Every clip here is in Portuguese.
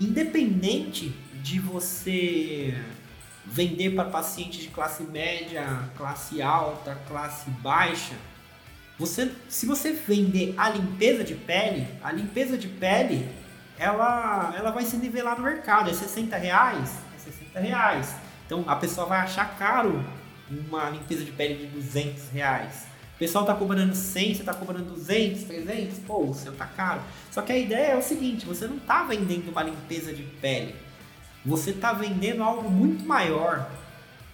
independente de você vender para pacientes de classe média, classe alta, classe baixa, você, se você vender a limpeza de pele, a limpeza de pele, ela, ela vai se nivelar no mercado. É 60 reais? É 60 reais. Então a pessoa vai achar caro uma limpeza de pele de 200 reais. O pessoal tá cobrando 100, você tá cobrando 200, 300, pô, o seu tá caro. Só que a ideia é o seguinte, você não tá vendendo uma limpeza de pele. Você tá vendendo algo muito maior.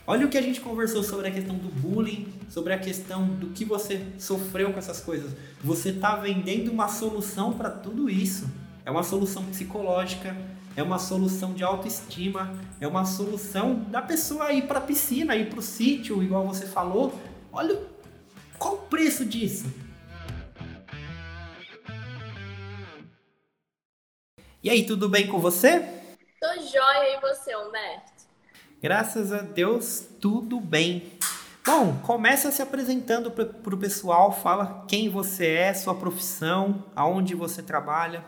Olha o que a gente conversou sobre a questão do bullying, sobre a questão do que você sofreu com essas coisas. Você está vendendo uma solução para tudo isso. É uma solução psicológica, é uma solução de autoestima, é uma solução da pessoa ir para a piscina, ir para o sítio, igual você falou. Olha qual o preço disso. E aí, tudo bem com você? Tô jóia e você, Humberto? Graças a Deus, tudo bem. Bom, começa se apresentando para o pessoal, fala quem você é, sua profissão, aonde você trabalha.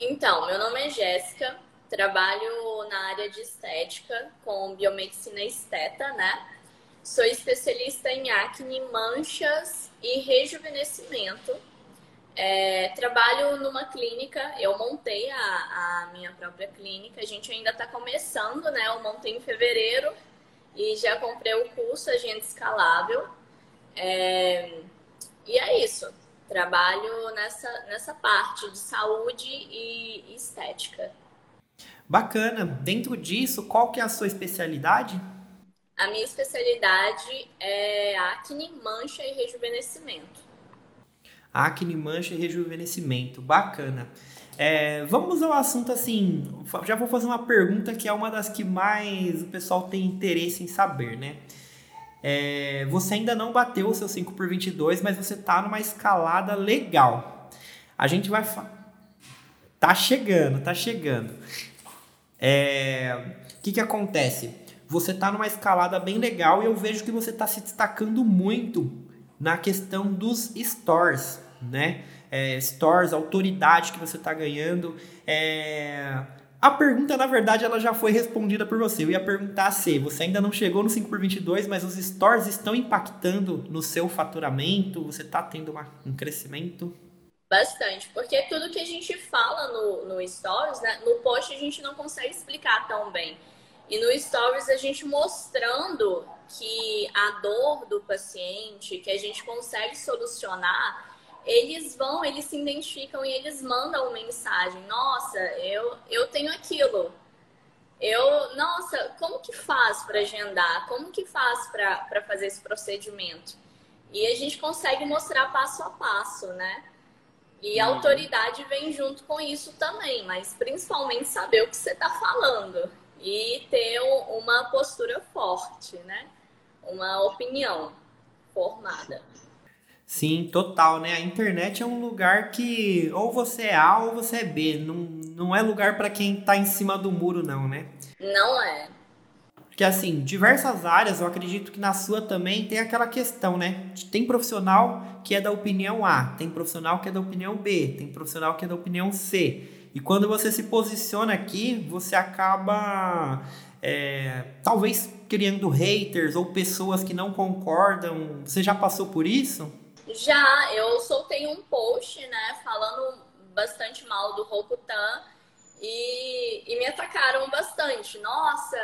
Então, meu nome é Jéssica, trabalho na área de estética com biomedicina esteta, né? Sou especialista em acne, manchas e rejuvenescimento é, trabalho numa clínica, eu montei a, a, minha própria clínica, a gente ainda está começando, né? Eu montei em fevereiro e já comprei o curso Agente Escalável. É, e é isso, trabalho nessa, nessa parte de saúde e estética. Bacana. Dentro disso, qual que é a sua especialidade? A minha especialidade é acne, mancha e rejuvenescimento acne, mancha e rejuvenescimento. Bacana. É, vamos ao assunto assim. Já vou fazer uma pergunta que é uma das que mais o pessoal tem interesse em saber, né? É, você ainda não bateu o seu 5 por 22, mas você tá numa escalada legal. A gente vai. Tá chegando, tá chegando. É, o que, que acontece? Você tá numa escalada bem legal e eu vejo que você tá se destacando muito na questão dos stores né? É, stores, autoridade que você está ganhando. É... A pergunta, na verdade, ela já foi respondida por você. Eu ia perguntar se você ainda não chegou no 5 por 22, mas os stores estão impactando no seu faturamento? Você está tendo uma, um crescimento? Bastante, porque tudo que a gente fala no, no Stories, né, no post a gente não consegue explicar tão bem. E no Stories a gente mostrando que a dor do paciente, que a gente consegue solucionar, eles vão, eles se identificam e eles mandam mensagem. Nossa, eu, eu tenho aquilo. Eu, nossa, como que faz para agendar? Como que faz para fazer esse procedimento? E a gente consegue mostrar passo a passo, né? E a uhum. autoridade vem junto com isso também, mas principalmente saber o que você está falando e ter uma postura forte, né? Uma opinião formada. Sim, total, né? A internet é um lugar que ou você é A ou você é B. Não, não é lugar para quem tá em cima do muro, não, né? Não é. Porque, assim, diversas áreas, eu acredito que na sua também tem aquela questão, né? Tem profissional que é da opinião A, tem profissional que é da opinião B, tem profissional que é da opinião C. E quando você se posiciona aqui, você acaba é, talvez criando haters ou pessoas que não concordam. Você já passou por isso? Já, eu soltei um post, né, falando bastante mal do Rokutan e, e me atacaram bastante. Nossa,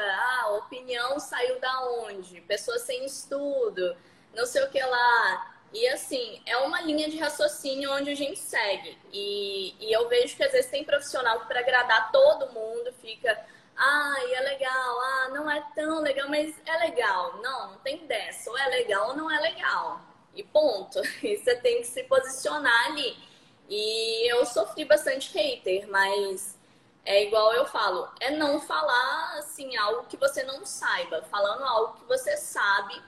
a opinião saiu da onde? Pessoas sem estudo, não sei o que lá. E assim, é uma linha de raciocínio onde a gente segue. E, e eu vejo que às vezes tem profissional que para agradar todo mundo fica, ah, é legal, ah, não é tão legal, mas é legal. Não, não tem dessa, ou é legal ou não é legal. E ponto. E você tem que se posicionar ali. E eu sofri bastante hater, mas é igual eu falo, é não falar assim algo que você não saiba, falando algo que você sabe.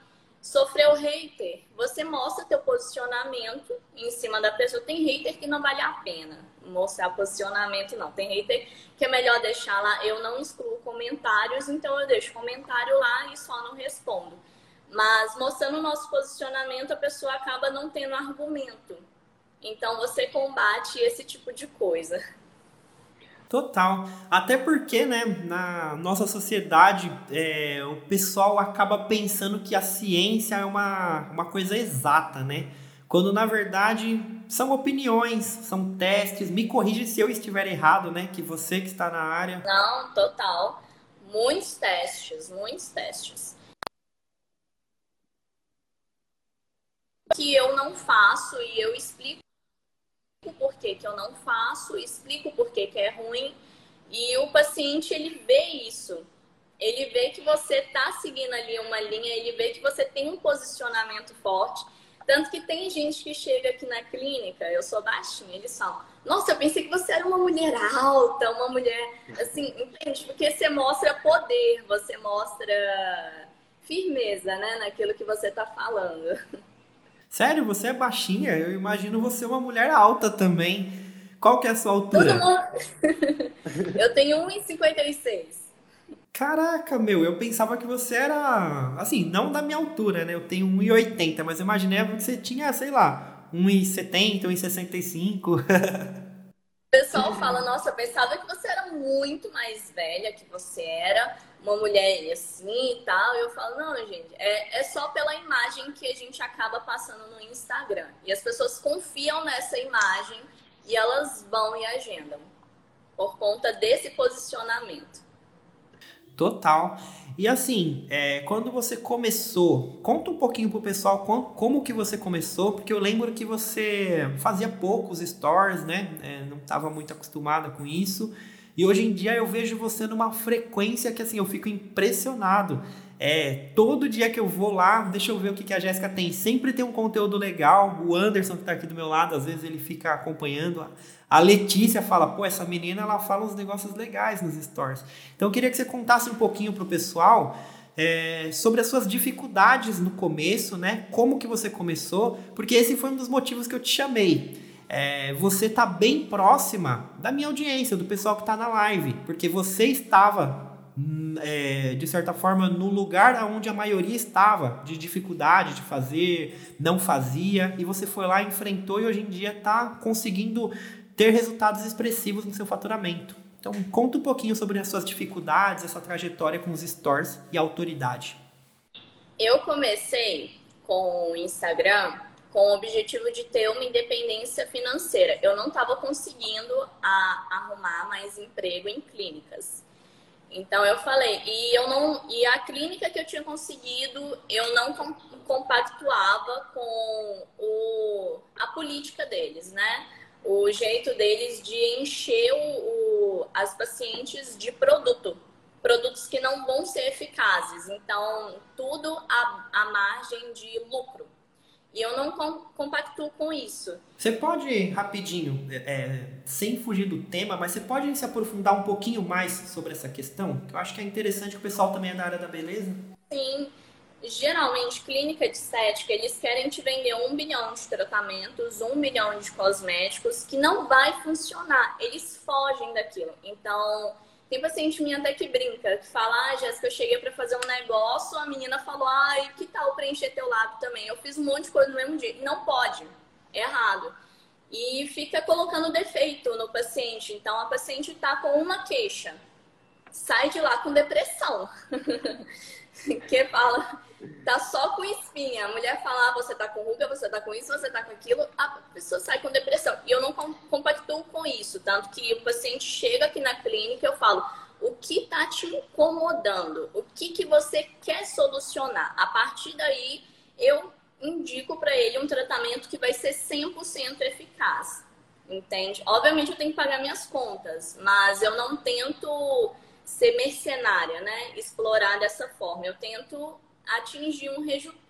Sofreu hater, você mostra teu posicionamento em cima da pessoa. Tem hater que não vale a pena mostrar posicionamento, não. Tem hater que é melhor deixar lá. Eu não excluo comentários, então eu deixo comentário lá e só não respondo. Mas mostrando o nosso posicionamento, a pessoa acaba não tendo argumento. Então você combate esse tipo de coisa. Total. Até porque, né, na nossa sociedade, é, o pessoal acaba pensando que a ciência é uma, uma coisa exata, né? Quando na verdade são opiniões, são testes. Me corrija se eu estiver errado, né? Que você que está na área. Não, total. Muitos testes, muitos testes. Que eu não faço e eu explico por que, que eu não faço, explico por que, que é ruim. E o paciente, ele vê isso. Ele vê que você está seguindo ali uma linha, ele vê que você tem um posicionamento forte. Tanto que tem gente que chega aqui na clínica, eu sou baixinha, eles falam, nossa, eu pensei que você era uma mulher alta, uma mulher assim, entende? Porque você mostra poder, você mostra firmeza, né, naquilo que você está falando. Sério, você é baixinha? Eu imagino você uma mulher alta também. Qual que é a sua altura? eu tenho 1,56. Caraca, meu, eu pensava que você era, assim, não da minha altura, né? Eu tenho 1,80, mas eu imaginei que você tinha, sei lá, 1,70, 1,65. O pessoal fala, nossa, eu pensava que você era muito mais velha que você era uma mulher assim e tal. Eu falo, não, gente, é, é só pela imagem que a gente acaba passando no Instagram. E as pessoas confiam nessa imagem e elas vão e agendam por conta desse posicionamento. Total. E assim, é, quando você começou, conta um pouquinho pro pessoal como, como, que você começou, porque eu lembro que você fazia poucos stories, né? É, não estava muito acostumada com isso. E hoje em dia eu vejo você numa frequência que assim, eu fico impressionado. É, todo dia que eu vou lá, deixa eu ver o que, que a Jéssica tem. Sempre tem um conteúdo legal. O Anderson, que está aqui do meu lado, às vezes ele fica acompanhando. A Letícia fala, pô, essa menina ela fala uns negócios legais nos stories. Então eu queria que você contasse um pouquinho pro pessoal é, sobre as suas dificuldades no começo, né? Como que você começou, porque esse foi um dos motivos que eu te chamei é, você está bem próxima da minha audiência, do pessoal que está na live, porque você estava, hum, é, de certa forma, no lugar onde a maioria estava, de dificuldade de fazer, não fazia, e você foi lá, enfrentou e hoje em dia está conseguindo ter resultados expressivos no seu faturamento. Então, conta um pouquinho sobre as suas dificuldades, essa trajetória com os stores e a autoridade. Eu comecei com o Instagram com o objetivo de ter uma independência financeira. Eu não estava conseguindo a, arrumar mais emprego em clínicas. Então eu falei, e eu não, e a clínica que eu tinha conseguido, eu não compactuava com o, a política deles, né? O jeito deles de encher o, o, as pacientes de produto, produtos que não vão ser eficazes. Então, tudo à, margem de lucro. E eu não compactuo com isso. Você pode, rapidinho, é, é, sem fugir do tema, mas você pode se aprofundar um pouquinho mais sobre essa questão? Que eu acho que é interessante que o pessoal também é da área da beleza. Sim. Geralmente, clínica de estética, eles querem te vender um bilhão de tratamentos, um milhão de cosméticos, que não vai funcionar. Eles fogem daquilo. Então, tem paciente minha até que brinca, que fala, ah, Jéssica, eu cheguei para fazer um negócio, a menina falou, ai, que tal preencher teu lábio também? Eu fiz um monte de coisa no mesmo dia. Não pode, é errado. E fica colocando defeito no paciente. Então, a paciente está com uma queixa, sai de lá com depressão. que fala, tá só com espinha. A mulher fala, ah, você tá com ruga, você tá com isso, você tá com aquilo, a pessoa sai com depressão. E eu não compactuo com isso, tanto que o paciente chega aqui na clínica, eu falo, o que tá te incomodando? O que que você quer solucionar? A partir daí, eu indico para ele um tratamento que vai ser 100% eficaz. Entende? Obviamente eu tenho que pagar minhas contas, mas eu não tento ser mercenária, né? Explorar dessa forma. Eu tento atingir um,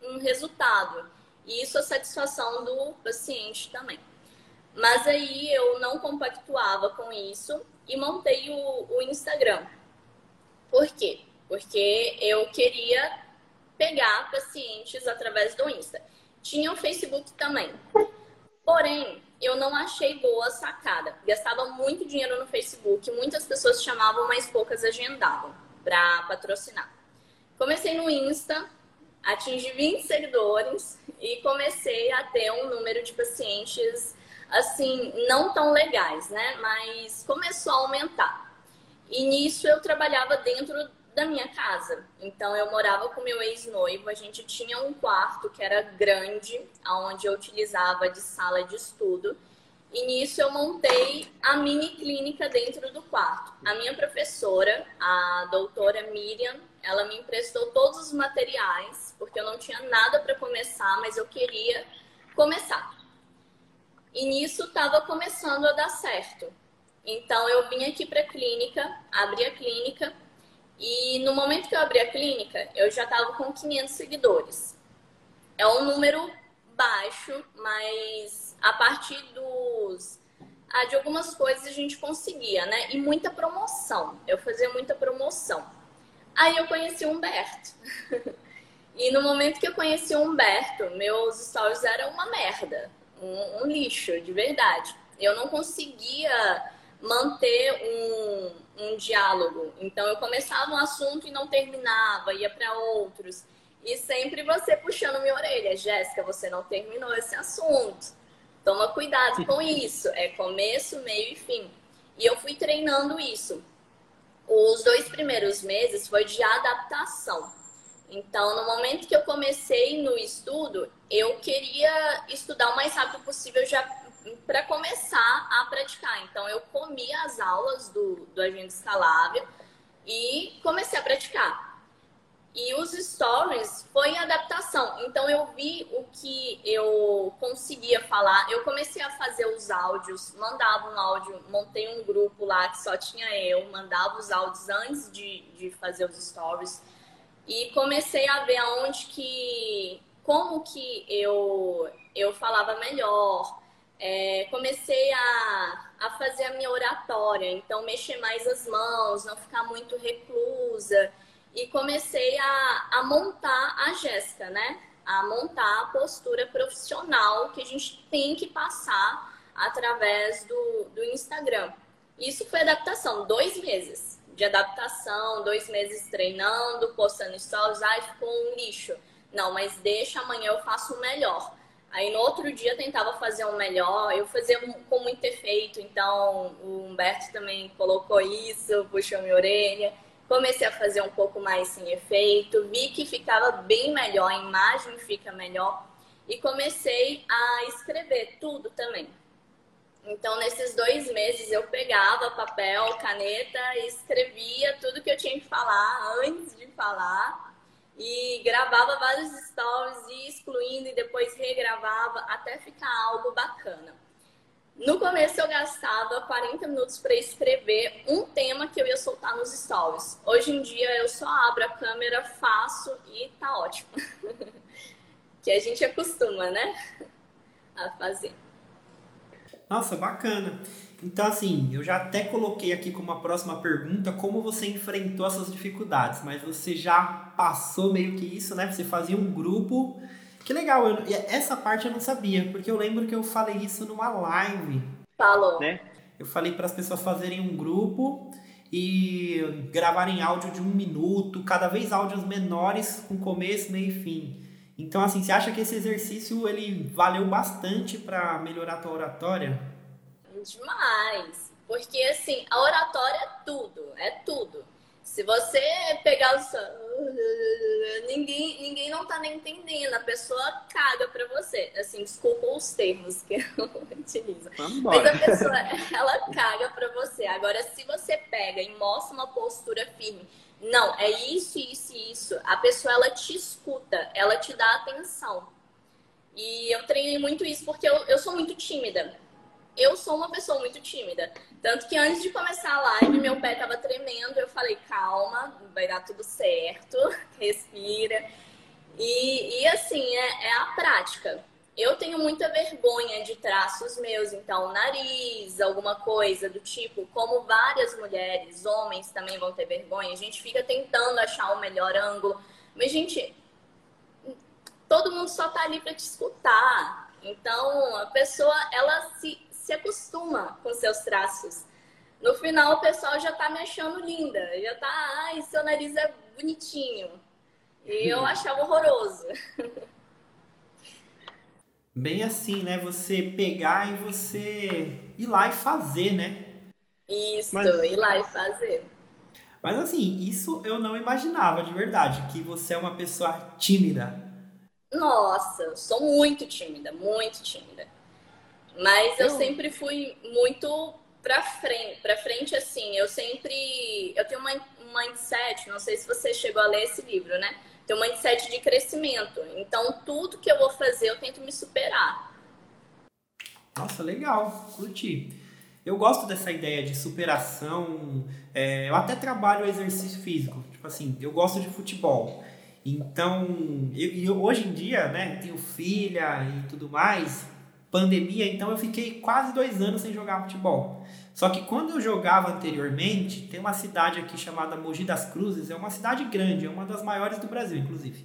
um resultado. E isso é satisfação do paciente também. Mas aí eu não compactuava com isso e montei o, o Instagram. Por quê? Porque eu queria pegar pacientes através do Insta. Tinha o Facebook também. Porém, eu não achei boa a sacada. Gastava muito dinheiro no Facebook, muitas pessoas chamavam, mas poucas agendavam para patrocinar. Comecei no Insta, atingi 20 seguidores e comecei a ter um número de pacientes assim, não tão legais, né? Mas começou a aumentar. E nisso eu trabalhava dentro da minha casa. Então eu morava com meu ex-noivo, a gente tinha um quarto que era grande, onde eu utilizava de sala de estudo. E nisso eu montei a mini clínica dentro do quarto. A minha professora, a doutora Miriam, ela me emprestou todos os materiais, porque eu não tinha nada para começar, mas eu queria começar. E nisso estava começando a dar certo. Então eu vim aqui para a clínica, abri a clínica e no momento que eu abri a clínica, eu já estava com 500 seguidores. É um número baixo, mas a partir dos ah, de algumas coisas a gente conseguia, né? E muita promoção. Eu fazia muita promoção. Aí eu conheci o Humberto. e no momento que eu conheci o Humberto, meus stories eram uma merda, um, um lixo, de verdade. Eu não conseguia manter um, um diálogo. Então eu começava um assunto e não terminava, ia para outros. E sempre você puxando minha orelha, Jéssica, você não terminou esse assunto. Toma cuidado com isso. É começo, meio e fim. E eu fui treinando isso. Os dois primeiros meses foi de adaptação. Então, no momento que eu comecei no estudo, eu queria estudar o mais rápido possível já para começar a praticar. Então, eu comi as aulas do, do Agenda Escalável e comecei a praticar. E os stories foi em adaptação. Então, eu vi o que eu conseguia falar. Eu comecei a fazer os áudios, mandava um áudio, montei um grupo lá que só tinha eu, mandava os áudios antes de, de fazer os stories. E comecei a ver aonde que. como que eu, eu falava melhor, é, comecei a, a fazer a minha oratória, então mexer mais as mãos, não ficar muito reclusa. E comecei a, a montar a Jéssica, né? A montar a postura profissional que a gente tem que passar através do, do Instagram. Isso foi adaptação, dois meses de adaptação, dois meses treinando, postando stories, ai, ficou um lixo. Não, mas deixa, amanhã eu faço melhor. Aí no outro dia tentava fazer um melhor, eu fazia com muito efeito, então o Humberto também colocou isso, puxou minha orelha. Comecei a fazer um pouco mais sem efeito, vi que ficava bem melhor, a imagem fica melhor. E comecei a escrever tudo também. Então, nesses dois meses, eu pegava papel, caneta e escrevia tudo que eu tinha que falar antes de falar e gravava vários stories, e excluindo e depois regravava até ficar algo bacana. No começo eu gastava 40 minutos para escrever um tema que eu ia soltar nos stories. Hoje em dia eu só abro a câmera, faço e tá ótimo. que a gente acostuma, né? A fazer. Nossa, bacana. Então, assim, eu já até coloquei aqui como a próxima pergunta como você enfrentou essas dificuldades, mas você já passou meio que isso, né? Você fazia um grupo. Que legal, eu, essa parte eu não sabia, porque eu lembro que eu falei isso numa live. Falou. Né? Eu falei para as pessoas fazerem um grupo e gravarem áudio de um minuto, cada vez áudios menores com começo, meio e fim. Então, assim, você acha que esse exercício ele valeu bastante para melhorar a tua oratória? Demais. Porque, assim, a oratória é tudo, é tudo. Se você pegar o ninguém, ninguém não tá nem entendendo, a pessoa caga pra você. Assim, desculpa os termos que eu utilizo. Mas a pessoa, ela caga pra você. Agora, se você pega e mostra uma postura firme, não, é isso, isso e isso, a pessoa, ela te escuta, ela te dá atenção. E eu treinei muito isso porque eu, eu sou muito tímida eu sou uma pessoa muito tímida. Tanto que antes de começar a live, meu pé tava tremendo. Eu falei, calma, vai dar tudo certo, respira. E, e assim, é, é a prática. Eu tenho muita vergonha de traços meus, então, nariz, alguma coisa do tipo, como várias mulheres, homens também vão ter vergonha, a gente fica tentando achar o melhor ângulo. Mas, gente, todo mundo só tá ali para te escutar. Então, a pessoa, ela se se acostuma com seus traços. No final, o pessoal já tá me achando linda, já tá, ai, seu nariz é bonitinho. E eu achava horroroso. Bem assim, né? Você pegar e você ir lá e fazer, né? Isso, Mas... ir lá e fazer. Mas assim, isso eu não imaginava de verdade, que você é uma pessoa tímida. Nossa, eu sou muito tímida, muito tímida. Mas eu, eu sempre fui muito pra frente, pra frente assim, eu sempre, eu tenho uma, um mindset, não sei se você chegou a ler esse livro, né? Tenho um mindset de crescimento. Então, tudo que eu vou fazer, eu tento me superar. Nossa, legal, curti. Eu gosto dessa ideia de superação. É, eu até trabalho exercício físico. Tipo assim, eu gosto de futebol. Então, e hoje em dia, né, tenho filha e tudo mais, pandemia, então eu fiquei quase dois anos sem jogar futebol. Só que quando eu jogava anteriormente, tem uma cidade aqui chamada Mogi das Cruzes, é uma cidade grande, é uma das maiores do Brasil, inclusive.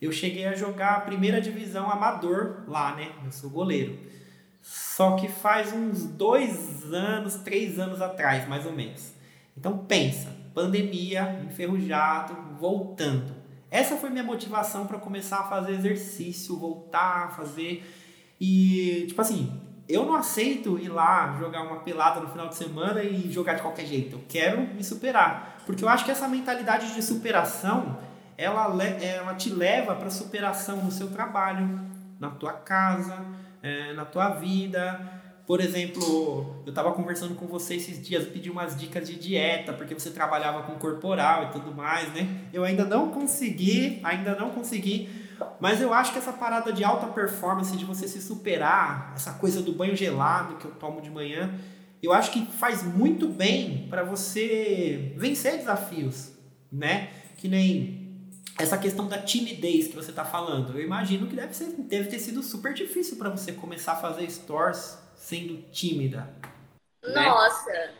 Eu cheguei a jogar a primeira divisão amador lá, né? Eu sou goleiro. Só que faz uns dois anos, três anos atrás, mais ou menos. Então pensa, pandemia, enferrujado, voltando. Essa foi minha motivação para começar a fazer exercício, voltar a fazer. E, tipo assim, eu não aceito ir lá jogar uma pelada no final de semana e jogar de qualquer jeito. Eu quero me superar. Porque eu acho que essa mentalidade de superação, ela, ela te leva para superação no seu trabalho, na tua casa, é, na tua vida. Por exemplo, eu estava conversando com você esses dias, pedi umas dicas de dieta, porque você trabalhava com corporal e tudo mais, né? Eu ainda não consegui, ainda não consegui, mas eu acho que essa parada de alta performance, de você se superar, essa coisa do banho gelado que eu tomo de manhã, eu acho que faz muito bem para você vencer desafios, né? Que nem essa questão da timidez que você está falando, eu imagino que deve, ser, deve ter sido super difícil para você começar a fazer stores sendo tímida. Né? Nossa, né?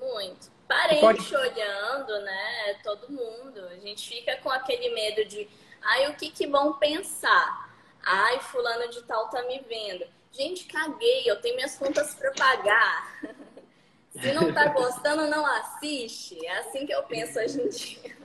muito. Parente pode... olhando, né? Todo mundo. A gente fica com aquele medo de, ai, o que que vão pensar? Ai, fulano de tal tá me vendo. Gente, caguei, eu tenho minhas contas para pagar. Se não tá gostando, não assiste. É assim que eu penso hoje em dia.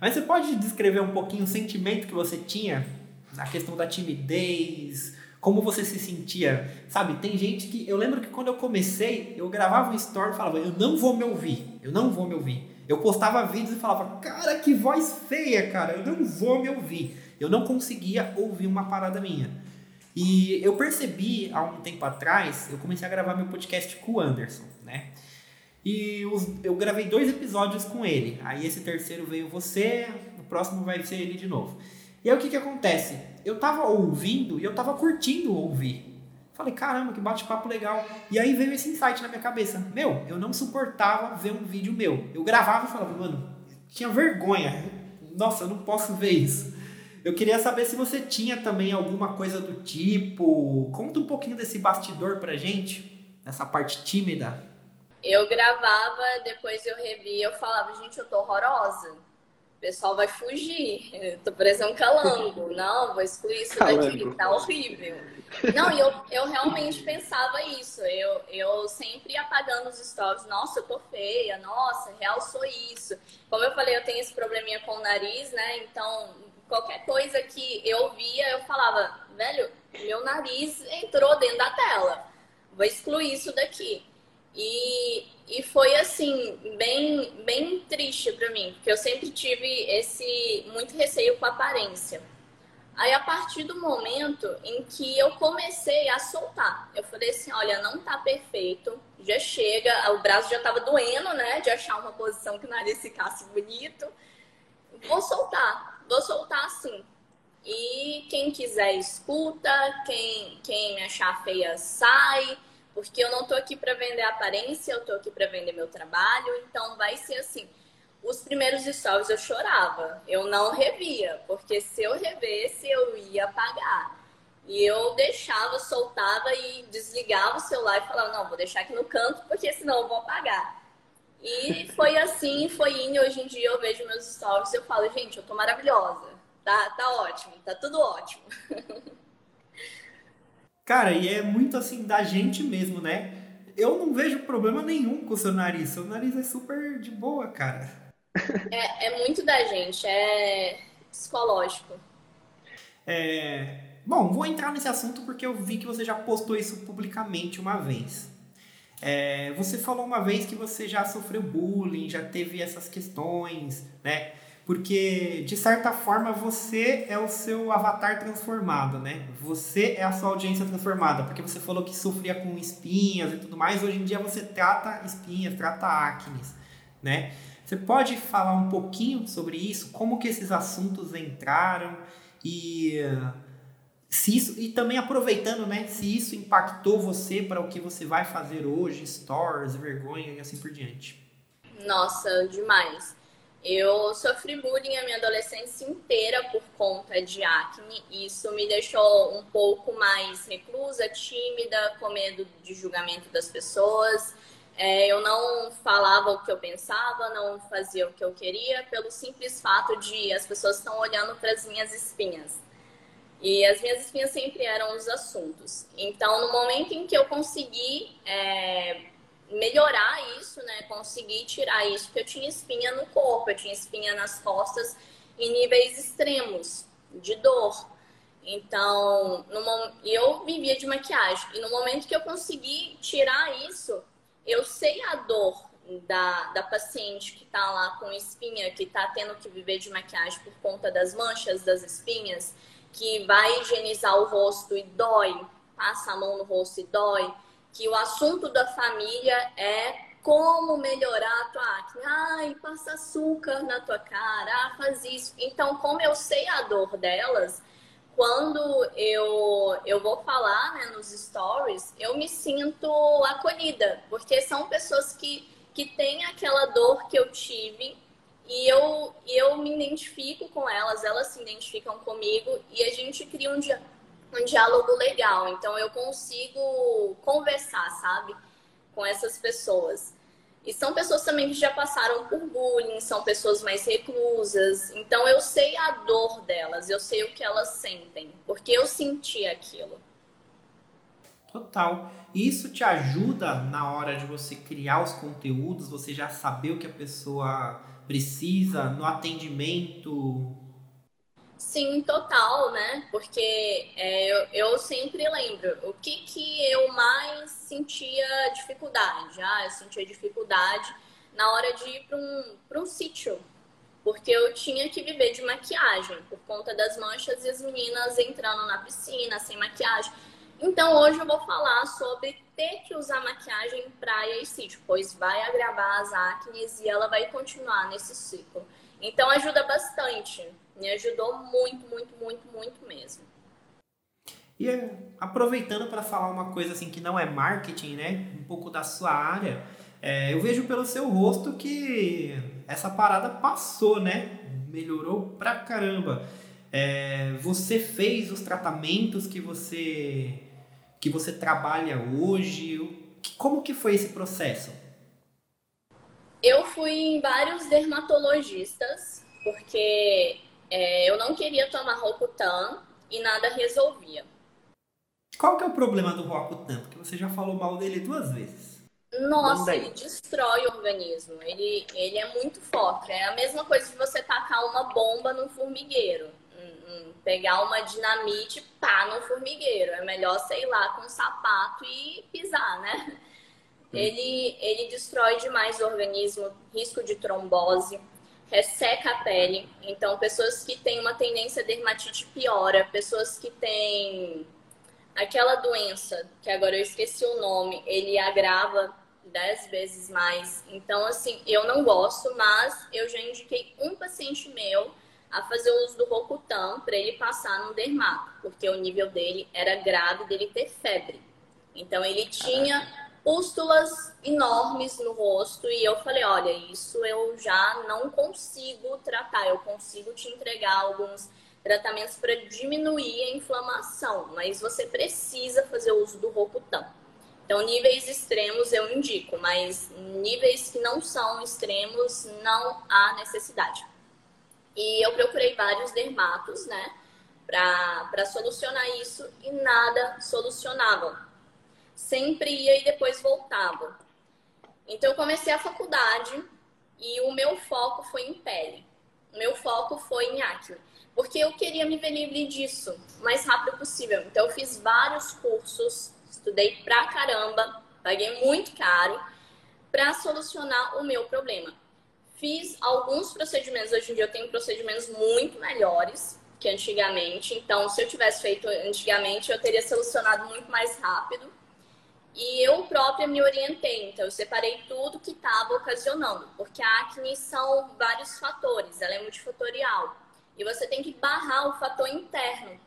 Mas você pode descrever um pouquinho o sentimento que você tinha na questão da timidez, como você se sentia, sabe? Tem gente que eu lembro que quando eu comecei, eu gravava um story e falava, eu não vou me ouvir, eu não vou me ouvir. Eu postava vídeos e falava, cara, que voz feia, cara, eu não vou me ouvir. Eu não conseguia ouvir uma parada minha. E eu percebi há um tempo atrás, eu comecei a gravar meu podcast com o Anderson, né? E os, eu gravei dois episódios com ele. Aí esse terceiro veio você, o próximo vai ser ele de novo. E aí o que que acontece? Eu tava ouvindo e eu tava curtindo ouvir. Falei, caramba, que bate-papo legal. E aí veio esse insight na minha cabeça. Meu, eu não suportava ver um vídeo meu. Eu gravava e falava, mano, tinha vergonha. Nossa, eu não posso ver isso. Eu queria saber se você tinha também alguma coisa do tipo. Conta um pouquinho desse bastidor pra gente, dessa parte tímida. Eu gravava, depois eu revia, eu falava, gente, eu tô horrorosa. O pessoal vai fugir. Eu tô parecendo um calango. Não, vou excluir isso daqui, tá horrível. Não, e eu, eu realmente pensava isso. Eu, eu sempre apagando os stories. Nossa, eu tô feia. Nossa, real sou isso. Como eu falei, eu tenho esse probleminha com o nariz, né? Então, qualquer coisa que eu via, eu falava, velho, meu nariz entrou dentro da tela. Vou excluir isso daqui. E, e foi assim, bem, bem triste para mim, porque eu sempre tive esse muito receio com aparência. Aí a partir do momento em que eu comecei a soltar, eu falei assim, olha, não tá perfeito, já chega, o braço já tava doendo, né, de achar uma posição que o nariz ficasse bonito. Vou soltar, vou soltar assim. E quem quiser escuta, quem, quem me achar feia sai. Porque eu não tô aqui para vender aparência, eu tô aqui para vender meu trabalho, então vai ser assim. Os primeiros stories eu chorava, eu não revia, porque se eu revesse eu ia apagar. E eu deixava, soltava e desligava o celular e falava, não, vou deixar aqui no canto, porque senão eu vou apagar. E foi assim, foi indo. Hoje em dia eu vejo meus stories e eu falo, gente, eu tô maravilhosa. Tá, tá ótimo, tá tudo ótimo. Cara, e é muito assim da gente mesmo, né? Eu não vejo problema nenhum com o seu nariz. Seu nariz é super de boa, cara. É, é muito da gente, é psicológico. É, bom, vou entrar nesse assunto porque eu vi que você já postou isso publicamente uma vez. É, você falou uma vez que você já sofreu bullying, já teve essas questões, né? Porque, de certa forma, você é o seu avatar transformado, né? Você é a sua audiência transformada, porque você falou que sofria com espinhas e tudo mais. Hoje em dia você trata espinhas, trata acnes, né? Você pode falar um pouquinho sobre isso? Como que esses assuntos entraram e se isso e também aproveitando, né, se isso impactou você para o que você vai fazer hoje, stories, vergonha e assim por diante. Nossa, demais. Eu sofri bullying a minha adolescência inteira por conta de acne. Isso me deixou um pouco mais reclusa, tímida, com medo de julgamento das pessoas. É, eu não falava o que eu pensava, não fazia o que eu queria, pelo simples fato de as pessoas estão olhando para as minhas espinhas. E as minhas espinhas sempre eram os assuntos. Então, no momento em que eu consegui é, melhorar isso, né, consegui tirar isso, porque eu tinha espinha no corpo, eu tinha espinha nas costas em níveis extremos de dor. Então, no, eu vivia de maquiagem. E no momento que eu consegui tirar isso, eu sei a dor da, da paciente que está lá com espinha, que está tendo que viver de maquiagem por conta das manchas das espinhas que vai higienizar o rosto e dói, passa a mão no rosto e dói, que o assunto da família é como melhorar a tua acne. Ai, passa açúcar na tua cara, ah, faz isso. Então, como eu sei a dor delas, quando eu, eu vou falar né, nos stories, eu me sinto acolhida, porque são pessoas que, que têm aquela dor que eu tive e eu, eu me identifico com elas, elas se identificam comigo e a gente cria um, dia, um diálogo legal. Então eu consigo conversar, sabe? Com essas pessoas. E são pessoas também que já passaram por bullying, são pessoas mais reclusas. Então eu sei a dor delas, eu sei o que elas sentem, porque eu senti aquilo. Total. Isso te ajuda na hora de você criar os conteúdos, você já saber o que a pessoa precisa no atendimento? Sim, total, né? Porque é, eu, eu, sempre lembro o que, que eu mais sentia dificuldade. Ah, eu sentia dificuldade na hora de ir para um, um sítio, porque eu tinha que viver de maquiagem por conta das manchas e as meninas entrando na piscina sem maquiagem. Então hoje eu vou falar sobre ter que usar maquiagem em praia e sítio, pois vai agravar as acnes e ela vai continuar nesse ciclo. Então ajuda bastante. Me ajudou muito, muito, muito, muito mesmo. E aproveitando para falar uma coisa assim que não é marketing, né? Um pouco da sua área, é, eu vejo pelo seu rosto que essa parada passou, né? Melhorou pra caramba. É, você fez os tratamentos que você que você trabalha hoje? Como que foi esse processo? Eu fui em vários dermatologistas, porque é, eu não queria tomar Rocutan e nada resolvia. Qual que é o problema do Rocutan? Porque você já falou mal dele duas vezes. Nossa, ele destrói o organismo. Ele, ele é muito forte. É a mesma coisa de você tacar uma bomba num formigueiro pegar uma dinamite, pá, no formigueiro. É melhor, sei lá, com um sapato e pisar, né? Hum. Ele, ele destrói demais o organismo, risco de trombose, resseca a pele. Então, pessoas que têm uma tendência a dermatite piora, pessoas que têm aquela doença, que agora eu esqueci o nome, ele agrava dez vezes mais. Então, assim, eu não gosto, mas eu já indiquei um paciente meu a fazer o uso do Rocutan para ele passar no dermato, porque o nível dele era grave dele ter febre. Então ele tinha pústulas enormes no rosto e eu falei, olha, isso eu já não consigo tratar, eu consigo te entregar alguns tratamentos para diminuir a inflamação, mas você precisa fazer uso do Rocutan. Então, níveis extremos eu indico, mas níveis que não são extremos, não há necessidade. E eu procurei vários dermatos, né, para solucionar isso e nada solucionava. Sempre ia e depois voltava. Então eu comecei a faculdade e o meu foco foi em pele. meu foco foi em acne. Porque eu queria me ver livre disso o mais rápido possível. Então eu fiz vários cursos, estudei pra caramba, paguei muito caro para solucionar o meu problema. Fiz alguns procedimentos, hoje em dia eu tenho procedimentos muito melhores que antigamente. Então, se eu tivesse feito antigamente, eu teria solucionado muito mais rápido. E eu própria me orientei, então eu separei tudo que estava ocasionando, porque a acne são vários fatores, ela é multifatorial. E você tem que barrar o fator interno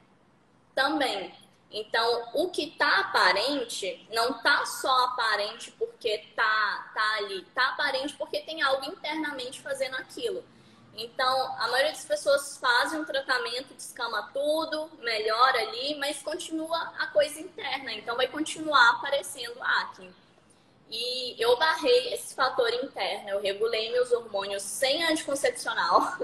também. Então, o que está aparente não está só aparente porque tá, tá ali, tá aparente porque tem algo internamente fazendo aquilo. Então, a maioria das pessoas fazem um tratamento, descama tudo, melhora ali, mas continua a coisa interna. Então, vai continuar aparecendo acne. E eu barrei esse fator interno, eu regulei meus hormônios sem anticoncepcional.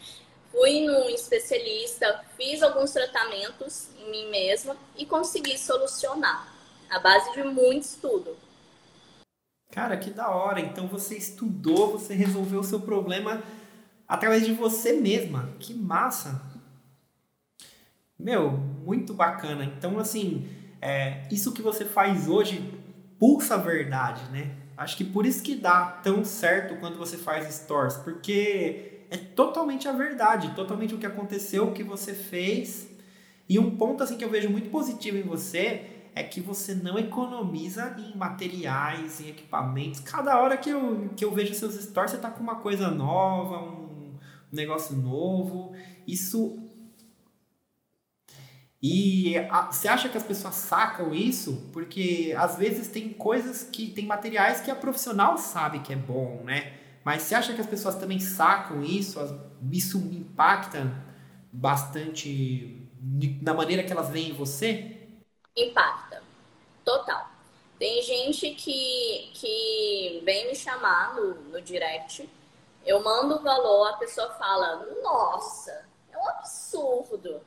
Fui num especialista, fiz alguns tratamentos em mim mesma e consegui solucionar. A base de muito estudo. Cara, que da hora. Então você estudou, você resolveu o seu problema através de você mesma. Que massa! Meu, muito bacana. Então, assim, é, isso que você faz hoje pulsa a verdade, né? Acho que por isso que dá tão certo quando você faz stories, porque é totalmente a verdade, totalmente o que aconteceu, o que você fez. E um ponto assim que eu vejo muito positivo em você é que você não economiza em materiais, em equipamentos. Cada hora que eu, que eu vejo seus stories, você tá com uma coisa nova, um negócio novo. Isso. E você acha que as pessoas sacam isso? Porque às vezes tem coisas que. tem materiais que a profissional sabe que é bom, né? Mas você acha que as pessoas também sacam isso? Isso impacta bastante na maneira que elas veem você? Impacta. Total. Tem gente que, que vem me chamar no, no direct eu mando o valor, a pessoa fala, nossa, é um absurdo.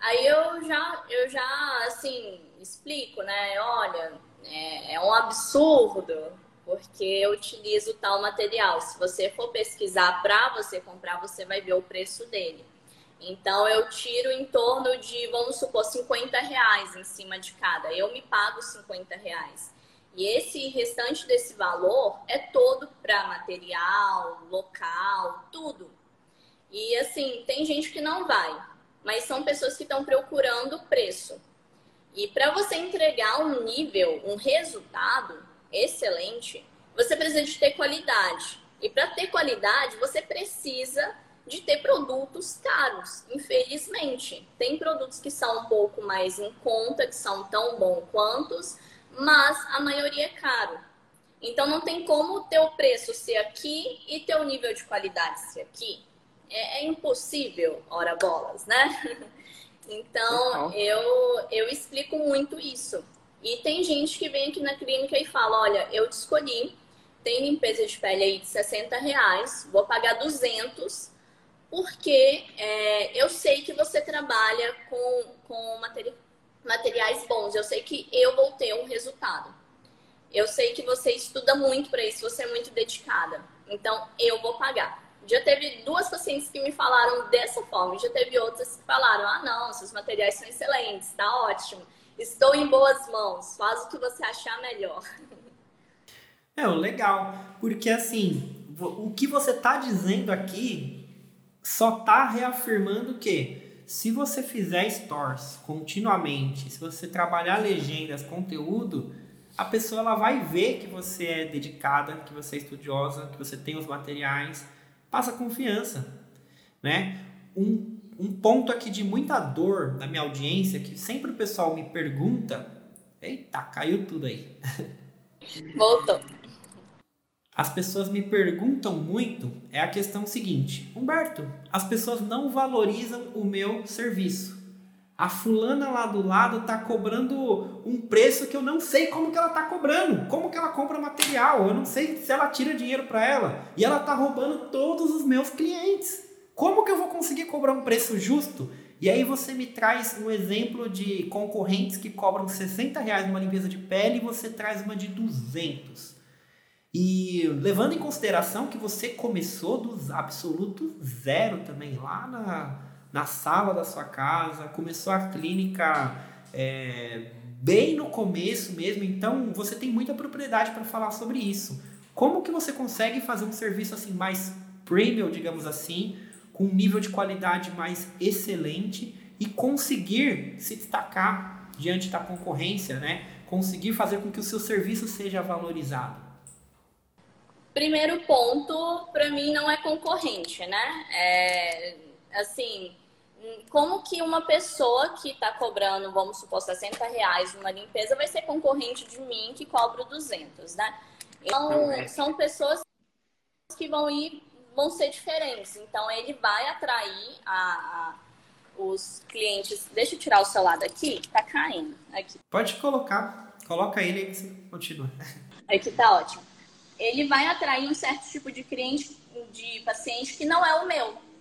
Aí eu já, eu já assim, explico, né? Olha, é, é um absurdo porque eu utilizo tal material. Se você for pesquisar para você comprar, você vai ver o preço dele. Então eu tiro em torno de, vamos supor, 50 reais em cima de cada. Eu me pago 50 reais. E esse restante desse valor é todo para material, local, tudo. E assim, tem gente que não vai, mas são pessoas que estão procurando preço. E para você entregar um nível, um resultado excelente, você precisa de ter qualidade. E para ter qualidade, você precisa de ter produtos caros. Infelizmente, tem produtos que são um pouco mais em conta, que são tão bons quantos, mas a maioria é caro. Então não tem como o teu preço ser aqui e teu nível de qualidade ser aqui. É, é impossível, ora bolas, né? Então uhum. eu, eu explico muito isso. E tem gente que vem aqui na clínica e fala, olha, eu te escolhi, tem limpeza de pele aí de 60 reais, vou pagar 200, porque é, eu sei que você trabalha com, com material materiais bons. Eu sei que eu vou ter um resultado. Eu sei que você estuda muito para isso, você é muito dedicada. Então, eu vou pagar. Já teve duas pacientes que me falaram dessa forma, já teve outras que falaram: ah, não, seus materiais são excelentes, tá ótimo, estou em boas mãos, faz o que você achar melhor. É, legal, porque assim, o que você tá dizendo aqui só tá reafirmando que se você fizer stores continuamente, se você trabalhar legendas, conteúdo, a pessoa ela vai ver que você é dedicada, que você é estudiosa, que você tem os materiais, passa confiança, né? Um, um ponto aqui de muita dor na minha audiência, que sempre o pessoal me pergunta, eita, caiu tudo aí. Voltou as pessoas me perguntam muito é a questão seguinte: Humberto, as pessoas não valorizam o meu serviço. A fulana lá do lado tá cobrando um preço que eu não sei como que ela tá cobrando, como que ela compra material, eu não sei se ela tira dinheiro para ela e ela tá roubando todos os meus clientes. Como que eu vou conseguir cobrar um preço justo? E aí você me traz um exemplo de concorrentes que cobram 60 reais numa limpeza de pele e você traz uma de 200. E levando em consideração que você começou dos absolutos zero também, lá na, na sala da sua casa, começou a clínica é, bem no começo mesmo, então você tem muita propriedade para falar sobre isso. Como que você consegue fazer um serviço assim mais premium, digamos assim, com um nível de qualidade mais excelente e conseguir se destacar diante da concorrência, né? Conseguir fazer com que o seu serviço seja valorizado. Primeiro ponto, para mim não é concorrente, né? É, assim, como que uma pessoa que está cobrando, vamos supor, 60 reais numa limpeza vai ser concorrente de mim que cobro 200, né? Então, é. são pessoas que vão ir, vão ser diferentes. Então, ele vai atrair a, a, os clientes. Deixa eu tirar o celular daqui, tá caindo. Aqui. Pode colocar, coloca ele e você continua. Aqui tá ótimo. Ele vai atrair um certo tipo de cliente, de paciente que não é o meu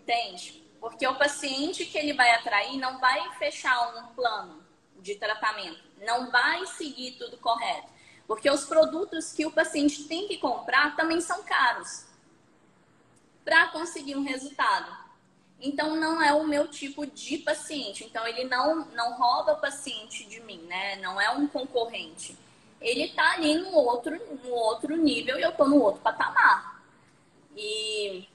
entende? Porque o paciente que ele vai atrair não vai fechar um plano de tratamento, não vai seguir tudo correto. Porque os produtos que o paciente tem que comprar também são caros para conseguir um resultado. Então não é o meu tipo de paciente. Então ele não não rouba o paciente de mim, né? Não é um concorrente. Ele está ali no outro no outro nível e eu tô no outro patamar. E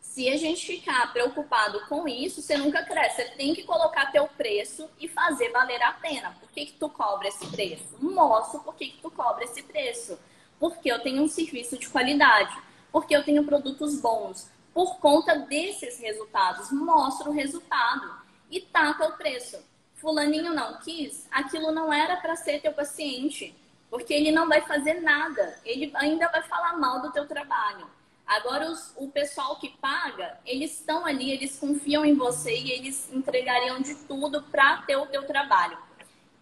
se a gente ficar preocupado com isso, você nunca cresce. Você tem que colocar teu preço e fazer valer a pena. Por que, que tu cobra esse preço? Mostra por que, que tu cobra esse preço. Porque eu tenho um serviço de qualidade. Porque eu tenho produtos bons. Por conta desses resultados, mostra o resultado e taca o preço. Fulaninho não quis, aquilo não era para ser teu paciente, porque ele não vai fazer nada, ele ainda vai falar mal do teu trabalho. Agora, os, o pessoal que paga, eles estão ali, eles confiam em você e eles entregariam de tudo para ter o teu trabalho.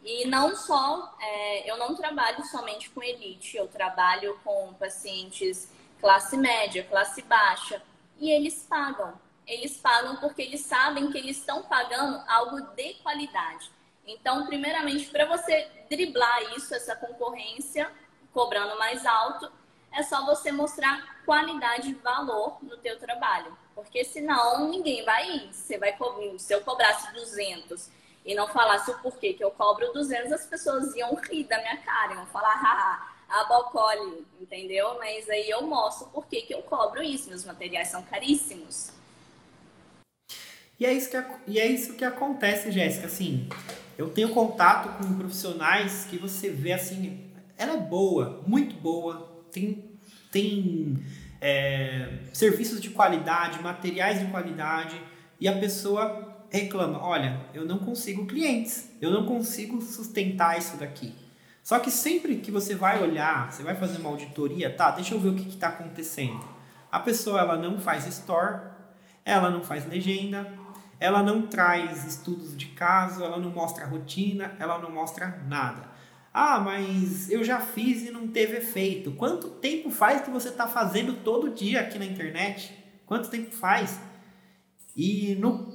E não só, é, eu não trabalho somente com elite, eu trabalho com pacientes classe média, classe baixa, e eles pagam. Eles pagam porque eles sabem que eles estão pagando algo de qualidade. Então, primeiramente, para você driblar isso, essa concorrência, cobrando mais alto, é só você mostrar qualidade e valor no teu trabalho. Porque senão ninguém vai ir. Você vai. Se eu cobrasse 200 e não falasse o porquê que eu cobro 200, as pessoas iam rir da minha cara, iam falar, haha, a Bocoli, entendeu? Mas aí eu mostro por que eu cobro isso. Meus materiais são caríssimos. E é isso que, e é isso que acontece, Jéssica. Assim, eu tenho contato com profissionais que você vê assim, ela é boa, muito boa, tem, tem é, serviços de qualidade, materiais de qualidade, e a pessoa reclama: olha, eu não consigo clientes, eu não consigo sustentar isso daqui. Só que sempre que você vai olhar, você vai fazer uma auditoria, tá? Deixa eu ver o que está acontecendo. A pessoa ela não faz store, ela não faz legenda, ela não traz estudos de caso, ela não mostra rotina, ela não mostra nada. Ah, mas eu já fiz e não teve efeito. Quanto tempo faz que você está fazendo todo dia aqui na internet? Quanto tempo faz? E no.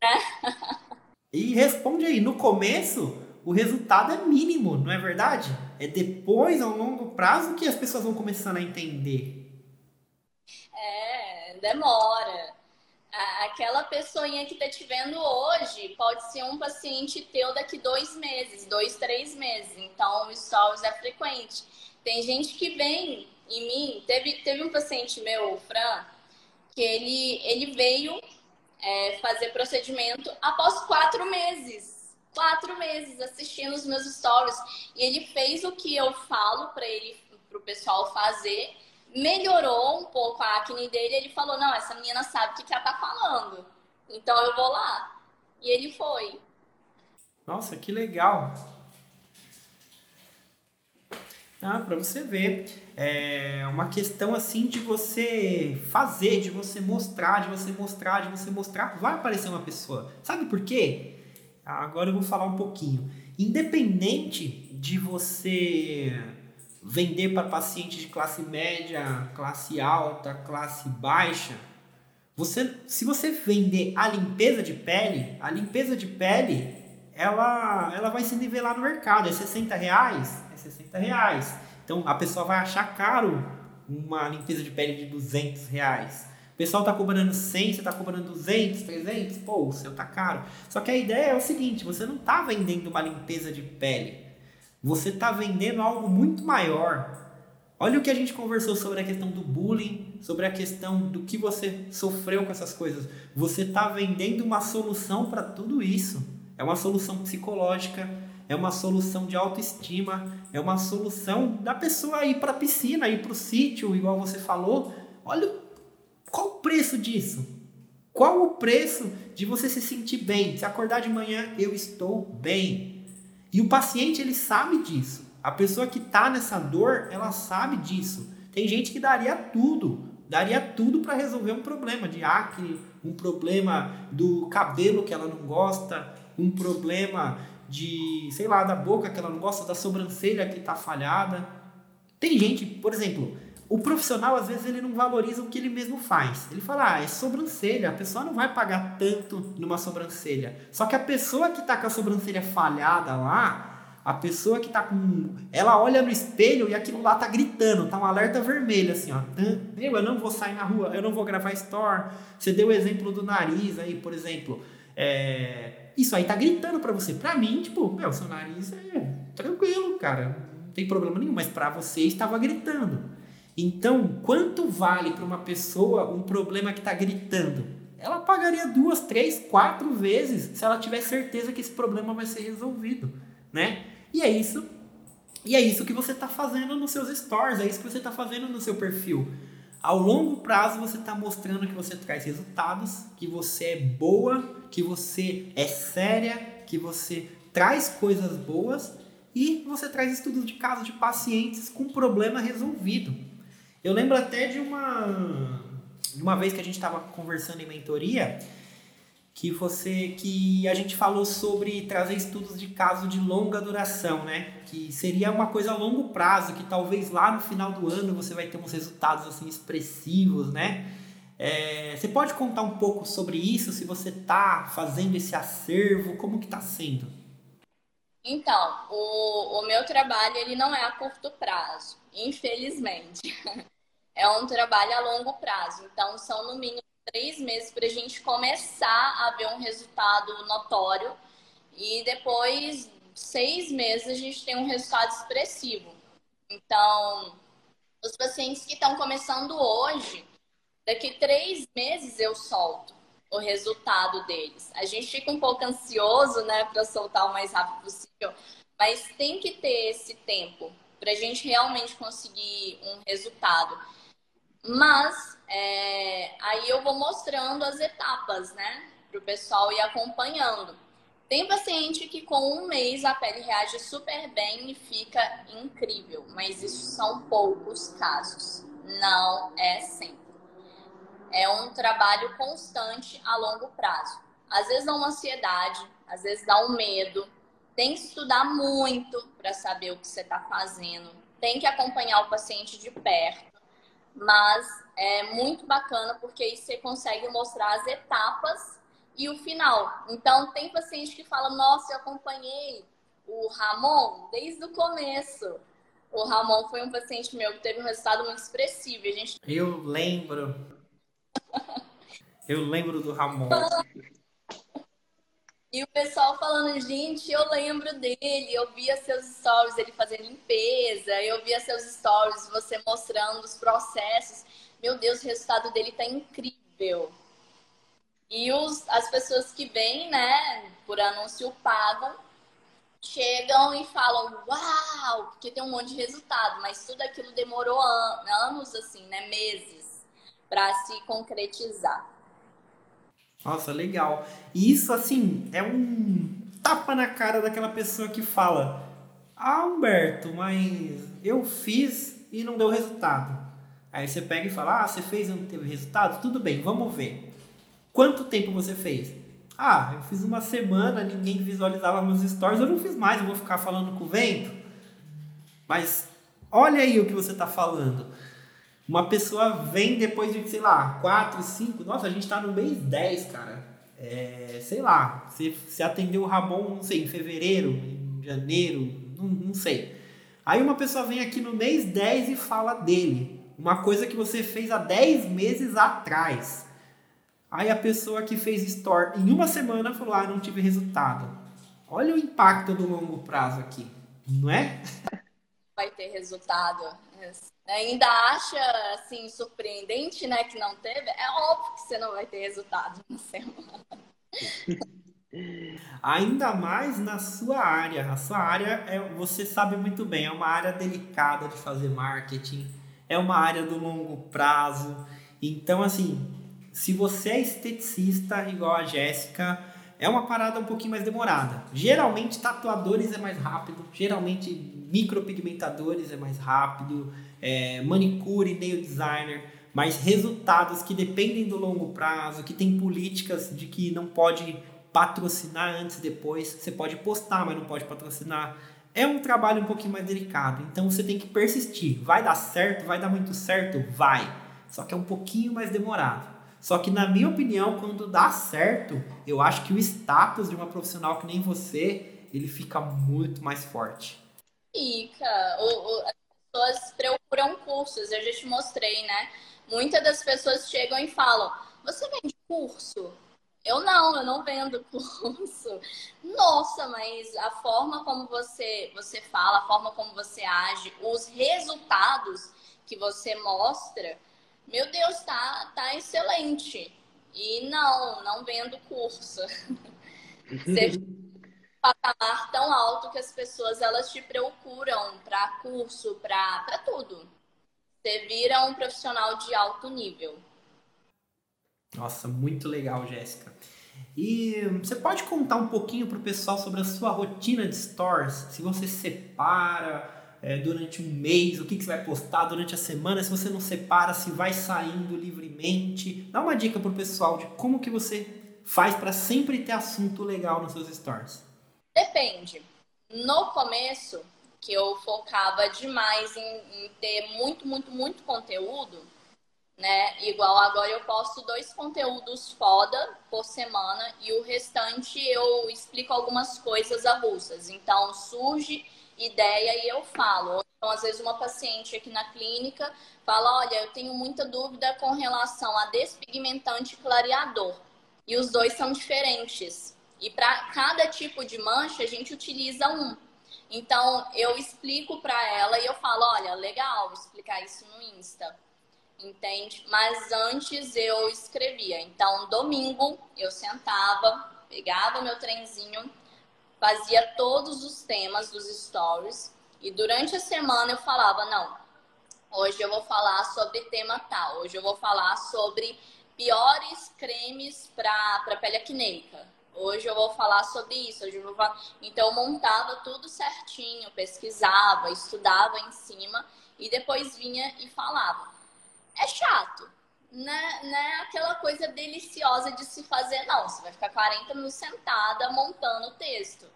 e responde aí, no começo o resultado é mínimo, não é verdade? É depois, ao longo prazo, que as pessoas vão começando a entender. É, demora aquela pessoinha que está te vendo hoje pode ser um paciente teu daqui dois meses, dois, três meses. Então, o stories é frequente. Tem gente que vem em mim, teve, teve um paciente meu, o Fran, que ele, ele veio é, fazer procedimento após quatro meses. Quatro meses assistindo os meus stories. E ele fez o que eu falo para ele, para o pessoal fazer melhorou um pouco a acne dele. Ele falou: Não, essa menina sabe o que, ela tá falando. Então eu vou lá. E ele foi. Nossa, que legal. Ah, para você ver, é uma questão assim de você fazer, de você mostrar, de você mostrar, de você mostrar, vai aparecer uma pessoa. Sabe por quê? Agora eu vou falar um pouquinho. Independente de você vender para pacientes de classe média, classe alta, classe baixa, você, se você vender a limpeza de pele, a limpeza de pele, ela, ela vai se nivelar no mercado. É 60 reais? É 60 reais. Então a pessoa vai achar caro uma limpeza de pele de 200 reais. O pessoal tá cobrando 100, você tá cobrando 200, 300, pô, o seu tá caro. Só que a ideia é o seguinte, você não tá vendendo uma limpeza de pele. Você tá vendendo algo muito maior. Olha o que a gente conversou sobre a questão do bullying, sobre a questão do que você sofreu com essas coisas. Você tá vendendo uma solução para tudo isso. É uma solução psicológica, é uma solução de autoestima, é uma solução da pessoa ir para a piscina, ir para o sítio, igual você falou. Olha qual o preço disso? Qual o preço de você se sentir bem? Se acordar de manhã, eu estou bem. E o paciente ele sabe disso. A pessoa que está nessa dor, ela sabe disso. Tem gente que daria tudo, daria tudo para resolver um problema de acne, um problema do cabelo que ela não gosta, um problema de, sei lá, da boca que ela não gosta, da sobrancelha que está falhada. Tem gente, por exemplo, o profissional às vezes ele não valoriza o que ele mesmo faz. Ele fala, ah, é sobrancelha, a pessoa não vai pagar tanto numa sobrancelha. Só que a pessoa que está com a sobrancelha falhada lá, a pessoa que está com. Ela olha no espelho e aquilo lá tá gritando, tá um alerta vermelho, assim, ó. Meu, eu não vou sair na rua, eu não vou gravar store. Você deu o exemplo do nariz aí, por exemplo. É, isso aí tá gritando para você. Para mim, tipo, meu, seu nariz é tranquilo, cara. Não tem problema nenhum. Mas para você estava gritando. Então, quanto vale para uma pessoa um problema que está gritando? Ela pagaria duas, três, quatro vezes se ela tiver certeza que esse problema vai ser resolvido, né? E é isso. E é isso que você está fazendo nos seus stories, é isso que você está fazendo no seu perfil. Ao longo prazo, você está mostrando que você traz resultados, que você é boa, que você é séria, que você traz coisas boas e você traz estudos de casos de pacientes com problema resolvido. Eu lembro até de uma, de uma vez que a gente estava conversando em mentoria que você que a gente falou sobre trazer estudos de caso de longa duração, né? Que seria uma coisa a longo prazo, que talvez lá no final do ano você vai ter uns resultados assim expressivos, né? É, você pode contar um pouco sobre isso, se você está fazendo esse acervo, como que está sendo? Então, o, o meu trabalho ele não é a curto prazo, infelizmente. É um trabalho a longo prazo. Então, são no mínimo três meses para a gente começar a ver um resultado notório e depois seis meses a gente tem um resultado expressivo. Então, os pacientes que estão começando hoje, daqui três meses eu solto o resultado deles. A gente fica um pouco ansioso, né, para soltar o mais rápido possível, mas tem que ter esse tempo para a gente realmente conseguir um resultado. Mas é, aí eu vou mostrando as etapas, né? Para o pessoal ir acompanhando. Tem paciente que com um mês a pele reage super bem e fica incrível, mas isso são poucos casos. Não é sempre. É um trabalho constante a longo prazo. Às vezes dá uma ansiedade, às vezes dá um medo. Tem que estudar muito para saber o que você está fazendo. Tem que acompanhar o paciente de perto mas é muito bacana porque aí você consegue mostrar as etapas e o final. Então, tem paciente que fala: Nossa, eu acompanhei o Ramon desde o começo. O Ramon foi um paciente meu que teve um resultado muito expressivo. A gente... Eu lembro. eu lembro do Ramon. E o pessoal falando, gente, eu lembro dele, eu via seus stories ele fazendo limpeza, eu via seus stories você mostrando os processos. Meu Deus, o resultado dele tá incrível. E os, as pessoas que vêm, né, por anúncio pagam, chegam e falam, uau, porque tem um monte de resultado, mas tudo aquilo demorou an anos, assim, né, meses, para se concretizar. Nossa, legal. E isso, assim, é um tapa na cara daquela pessoa que fala: Ah, Humberto, mas eu fiz e não deu resultado. Aí você pega e fala: Ah, você fez e não teve resultado? Tudo bem, vamos ver. Quanto tempo você fez? Ah, eu fiz uma semana, ninguém visualizava meus stories, eu não fiz mais, eu vou ficar falando com o vento. Mas olha aí o que você está falando. Uma pessoa vem depois de, sei lá, 4, 5. Nossa, a gente tá no mês 10, cara. É, sei lá, você, você atendeu o Ramon, não sei, em fevereiro, em janeiro, não, não sei. Aí uma pessoa vem aqui no mês 10 e fala dele. Uma coisa que você fez há 10 meses atrás. Aí a pessoa que fez store em uma semana falou: Ah, não tive resultado. Olha o impacto do longo prazo aqui, não é? Vai ter resultado. Ainda acha assim surpreendente, né, que não teve? É óbvio que você não vai ter resultado na semana. Ainda mais na sua área. A sua área é, você sabe muito bem, é uma área delicada de fazer marketing, é uma área do longo prazo. Então, assim, se você é esteticista igual a Jéssica, é uma parada um pouquinho mais demorada. Geralmente tatuadores é mais rápido, geralmente micropigmentadores é mais rápido, é, manicure, nail designer, mas resultados que dependem do longo prazo, que tem políticas de que não pode patrocinar antes e depois. Você pode postar, mas não pode patrocinar. É um trabalho um pouquinho mais delicado, então você tem que persistir. Vai dar certo? Vai dar muito certo? Vai. Só que é um pouquinho mais demorado. Só que, na minha opinião, quando dá certo, eu acho que o status de uma profissional que nem você, ele fica muito mais forte. Fica. O, o, as pessoas procuram cursos, eu já te mostrei, né? Muitas das pessoas chegam e falam: Você vende curso? Eu não, eu não vendo curso. Nossa, mas a forma como você, você fala, a forma como você age, os resultados que você mostra, meu Deus, tá, tá excelente. E não, não vendo curso. Seja patamar tão alto que as pessoas elas te procuram para curso, para tudo. Você vira um profissional de alto nível. Nossa, muito legal, Jéssica. E você pode contar um pouquinho para o pessoal sobre a sua rotina de stores? Se você separa é, durante um mês, o que, que você vai postar durante a semana, se você não separa, se vai saindo livremente. Dá uma dica para o pessoal de como que você faz para sempre ter assunto legal nos seus stores. Depende. No começo, que eu focava demais em, em ter muito, muito, muito conteúdo, né? Igual agora eu posto dois conteúdos foda por semana e o restante eu explico algumas coisas avulsas. Então surge ideia e eu falo. Então, às vezes, uma paciente aqui na clínica fala: Olha, eu tenho muita dúvida com relação a despigmentante clareador. E os dois são diferentes. E para cada tipo de mancha, a gente utiliza um. Então, eu explico para ela e eu falo: Olha, legal explicar isso no Insta entende? Mas antes eu escrevia. Então, domingo eu sentava, pegava meu trenzinho, fazia todos os temas dos stories e durante a semana eu falava: não, hoje eu vou falar sobre tema tal, hoje eu vou falar sobre piores cremes para pele acneica. Hoje eu vou falar sobre isso. Hoje eu vou falar... Então eu montava tudo certinho, pesquisava, estudava em cima e depois vinha e falava é chato. Não é, não é aquela coisa deliciosa de se fazer, não. Você vai ficar 40 minutos sentada montando o texto.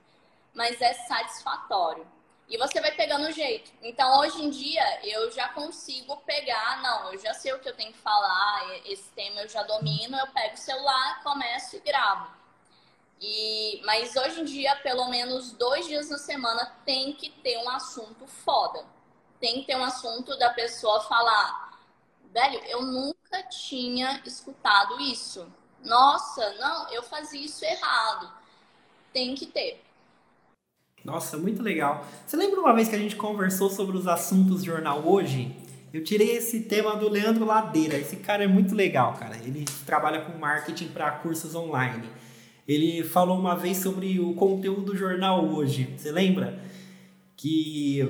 Mas é satisfatório. E você vai pegando o jeito. Então, hoje em dia, eu já consigo pegar, não, eu já sei o que eu tenho que falar, esse tema eu já domino, eu pego o celular, começo e gravo. E, mas hoje em dia, pelo menos dois dias na semana, tem que ter um assunto foda. Tem que ter um assunto da pessoa falar, velho, eu nunca tinha escutado isso. Nossa, não, eu fazia isso errado. Tem que ter. Nossa, muito legal. Você lembra uma vez que a gente conversou sobre os assuntos do jornal hoje? Eu tirei esse tema do Leandro Ladeira. Esse cara é muito legal, cara. Ele trabalha com marketing para cursos online. Ele falou uma vez sobre o conteúdo do jornal hoje. Você lembra? Que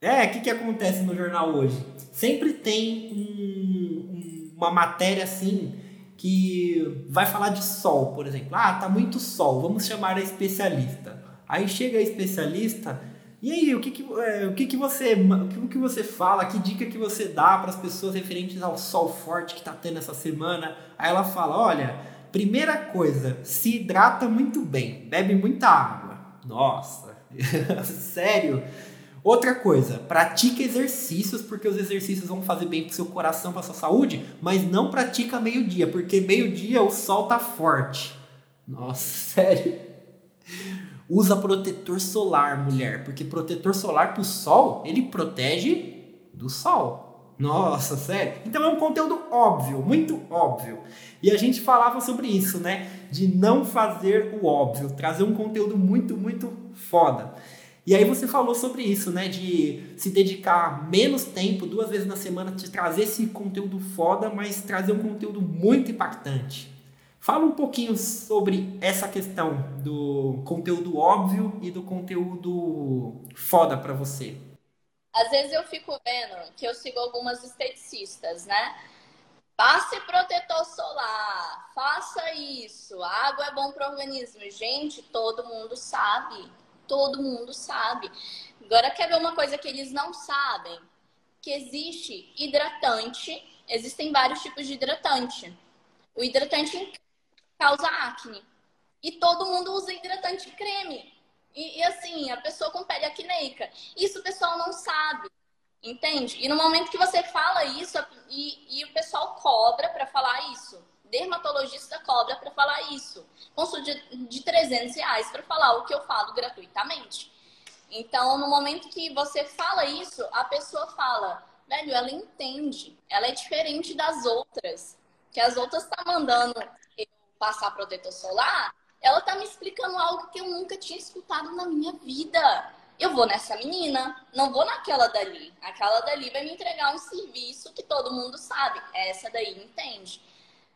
é, o que, que acontece no jornal hoje? Sempre tem um, uma matéria assim que vai falar de sol, por exemplo. Ah, tá muito sol, vamos chamar a especialista. Aí chega a especialista, e aí, o que, que, é, o que, que você o que, você fala, que dica que você dá para as pessoas referentes ao sol forte que tá tendo essa semana? Aí ela fala: olha, primeira coisa, se hidrata muito bem, bebe muita água. Nossa, sério? Outra coisa, pratique exercícios, porque os exercícios vão fazer bem pro seu coração, pra sua saúde, mas não pratica meio-dia, porque meio-dia o sol tá forte. Nossa, sério. Usa protetor solar, mulher, porque protetor solar pro sol, ele protege do sol. Nossa, sério? Então é um conteúdo óbvio, muito óbvio. E a gente falava sobre isso, né? De não fazer o óbvio, trazer um conteúdo muito, muito foda. E aí você falou sobre isso, né? De se dedicar menos tempo, duas vezes na semana, de trazer esse conteúdo foda, mas trazer um conteúdo muito impactante. Fala um pouquinho sobre essa questão do conteúdo óbvio e do conteúdo foda para você. Às vezes eu fico vendo que eu sigo algumas esteticistas, né? Passe protetor solar, faça isso, água é bom para o organismo. Gente, todo mundo sabe todo mundo sabe. Agora, quer ver uma coisa que eles não sabem? Que existe hidratante, existem vários tipos de hidratante. O hidratante causa acne. E todo mundo usa hidratante creme. E, e, assim, a pessoa com pele acneica. Isso o pessoal não sabe. Entende? E no momento que você fala isso, e, e o pessoal cobra para falar isso dermatologista cobra para falar isso. Consulta de, de 300 reais para falar o que eu falo gratuitamente. Então, no momento que você fala isso, a pessoa fala, velho, ela entende. Ela é diferente das outras. Que as outras tá mandando eu passar protetor solar, ela tá me explicando algo que eu nunca tinha escutado na minha vida. Eu vou nessa menina, não vou naquela dali. Aquela dali vai me entregar um serviço que todo mundo sabe. Essa daí entende.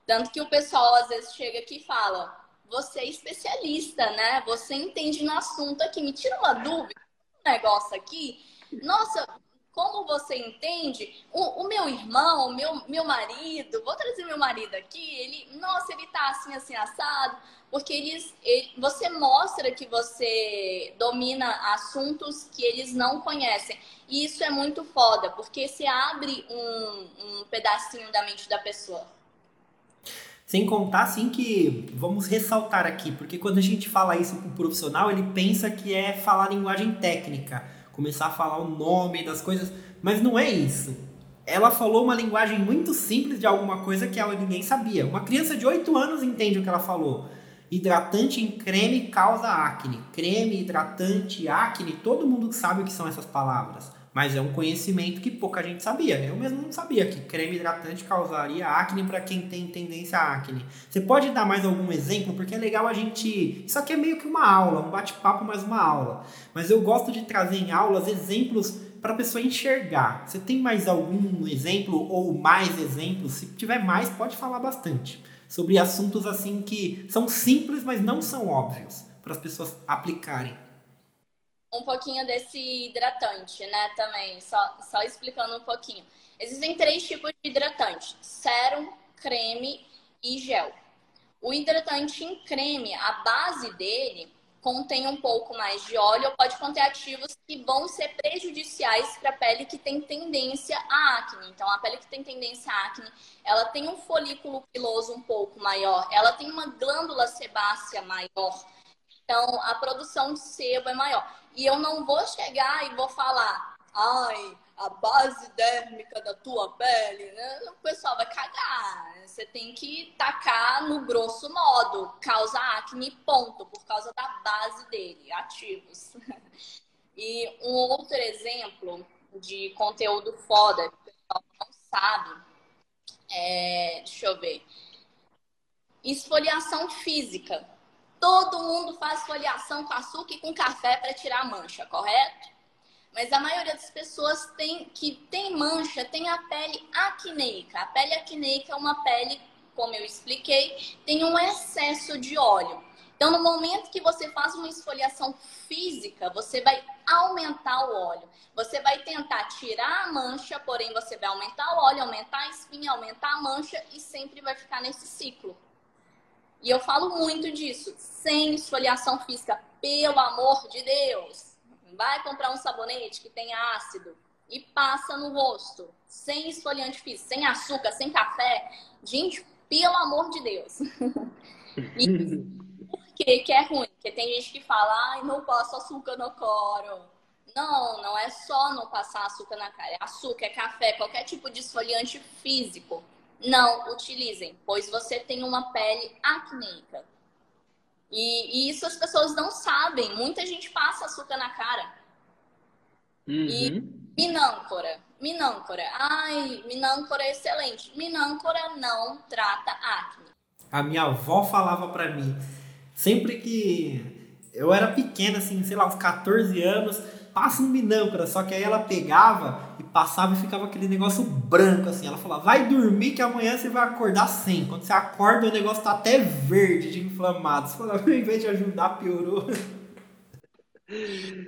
Tanto que o pessoal às vezes chega aqui e fala: você é especialista, né? Você entende no assunto aqui. Me tira uma dúvida, um negócio aqui. Nossa, como você entende? O, o, meu irmão, o meu, meu marido, vou trazer meu marido aqui, ele, nossa, ele tá assim, assim, assado, porque eles, ele, você mostra que você domina assuntos que eles não conhecem. E isso é muito foda, porque você abre um, um pedacinho da mente da pessoa. Sem contar, assim, que vamos ressaltar aqui, porque quando a gente fala isso para o profissional, ele pensa que é falar linguagem técnica, começar a falar o nome das coisas, mas não é isso. Ela falou uma linguagem muito simples de alguma coisa que ela, ninguém sabia. Uma criança de 8 anos entende o que ela falou. Hidratante em creme causa acne. Creme, hidratante, acne, todo mundo sabe o que são essas palavras. Mas é um conhecimento que pouca gente sabia. Eu mesmo não sabia que creme hidratante causaria acne para quem tem tendência a acne. Você pode dar mais algum exemplo? Porque é legal a gente. Isso aqui é meio que uma aula, um bate-papo, mais uma aula. Mas eu gosto de trazer em aulas exemplos para a pessoa enxergar. Você tem mais algum exemplo ou mais exemplos? Se tiver mais, pode falar bastante. Sobre assuntos assim que são simples, mas não são óbvios para as pessoas aplicarem um pouquinho desse hidratante, né? Também, só, só explicando um pouquinho. Existem três tipos de hidratante: sérum, creme e gel. O hidratante em creme, a base dele contém um pouco mais de óleo pode conter ativos que vão ser prejudiciais para a pele que tem tendência a acne. Então, a pele que tem tendência a acne, ela tem um folículo piloso um pouco maior, ela tem uma glândula sebácea maior. Então, a produção de sebo é maior. E eu não vou chegar e vou falar, ai, a base dérmica da tua pele, né? o pessoal vai cagar. Você tem que tacar no grosso modo, causa acne, ponto, por causa da base dele, ativos. E um outro exemplo de conteúdo foda que o pessoal não sabe, é, deixa eu ver, esfoliação física. Todo mundo faz foliação com açúcar e com café para tirar a mancha, correto? Mas a maioria das pessoas tem, que tem mancha tem a pele acneica. A pele acneica é uma pele, como eu expliquei, tem um excesso de óleo. Então, no momento que você faz uma esfoliação física, você vai aumentar o óleo. Você vai tentar tirar a mancha, porém você vai aumentar o óleo, aumentar a espinha, aumentar a mancha e sempre vai ficar nesse ciclo. E eu falo muito disso, sem esfoliação física, pelo amor de Deus. Vai comprar um sabonete que tem ácido e passa no rosto, sem esfoliante físico, sem açúcar, sem café. Gente, pelo amor de Deus. e por que, que é ruim? Porque tem gente que fala, ai, não passo açúcar no coro. Não, não é só não passar açúcar na cara. É açúcar, é café, qualquer tipo de esfoliante físico não utilizem, pois você tem uma pele acneica. E, e, isso as pessoas não sabem. Muita gente passa açúcar na cara. Uhum. E minâncora. Minâncora. Ai, minâncora é excelente. Minâncora não trata acne. A minha avó falava para mim, sempre que eu era pequena, assim, sei lá, uns 14 anos, passa um minâncora. Só que aí ela pegava e passava e ficava aquele negócio branco, assim. Ela falava, vai dormir que amanhã você vai acordar sem. Quando você acorda, o negócio tá até verde de inflamado. Você falava, em vez de ajudar, piorou.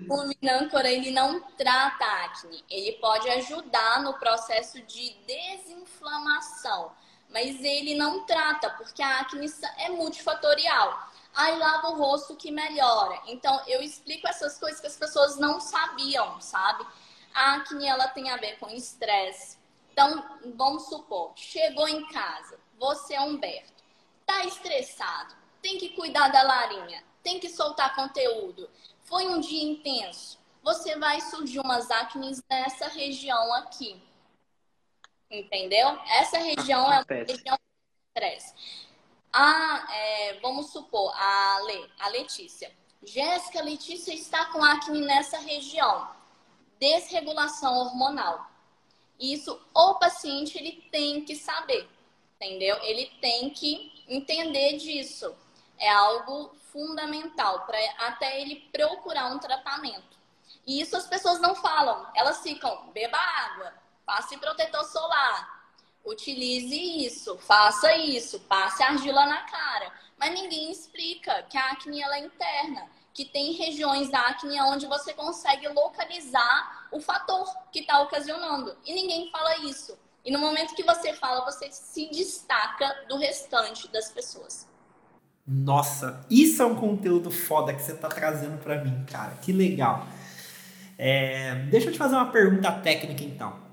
O minâncora, ele não trata acne. Ele pode ajudar no processo de desinflamação. Mas ele não trata, porque a acne é multifatorial aí lava o rosto que melhora. Então, eu explico essas coisas que as pessoas não sabiam, sabe? A acne, ela tem a ver com estresse. Então, vamos supor, chegou em casa, você é Humberto, tá estressado, tem que cuidar da larinha, tem que soltar conteúdo. Foi um dia intenso. Você vai surgir umas acnes nessa região aqui. Entendeu? Essa região é uma região de estresse. Ah, é, vamos supor, a, Le, a Letícia. Jéssica, Letícia está com acne nessa região. Desregulação hormonal. Isso o paciente ele tem que saber, entendeu? Ele tem que entender disso. É algo fundamental para até ele procurar um tratamento. E isso as pessoas não falam. Elas ficam, beba água, passe protetor solar, utilize isso, faça isso, passe argila na cara. Mas ninguém explica que a acne ela é interna, que tem regiões da acne onde você consegue localizar o fator que está ocasionando. E ninguém fala isso. E no momento que você fala, você se destaca do restante das pessoas. Nossa, isso é um conteúdo foda que você está trazendo para mim, cara. Que legal. É, deixa eu te fazer uma pergunta técnica então.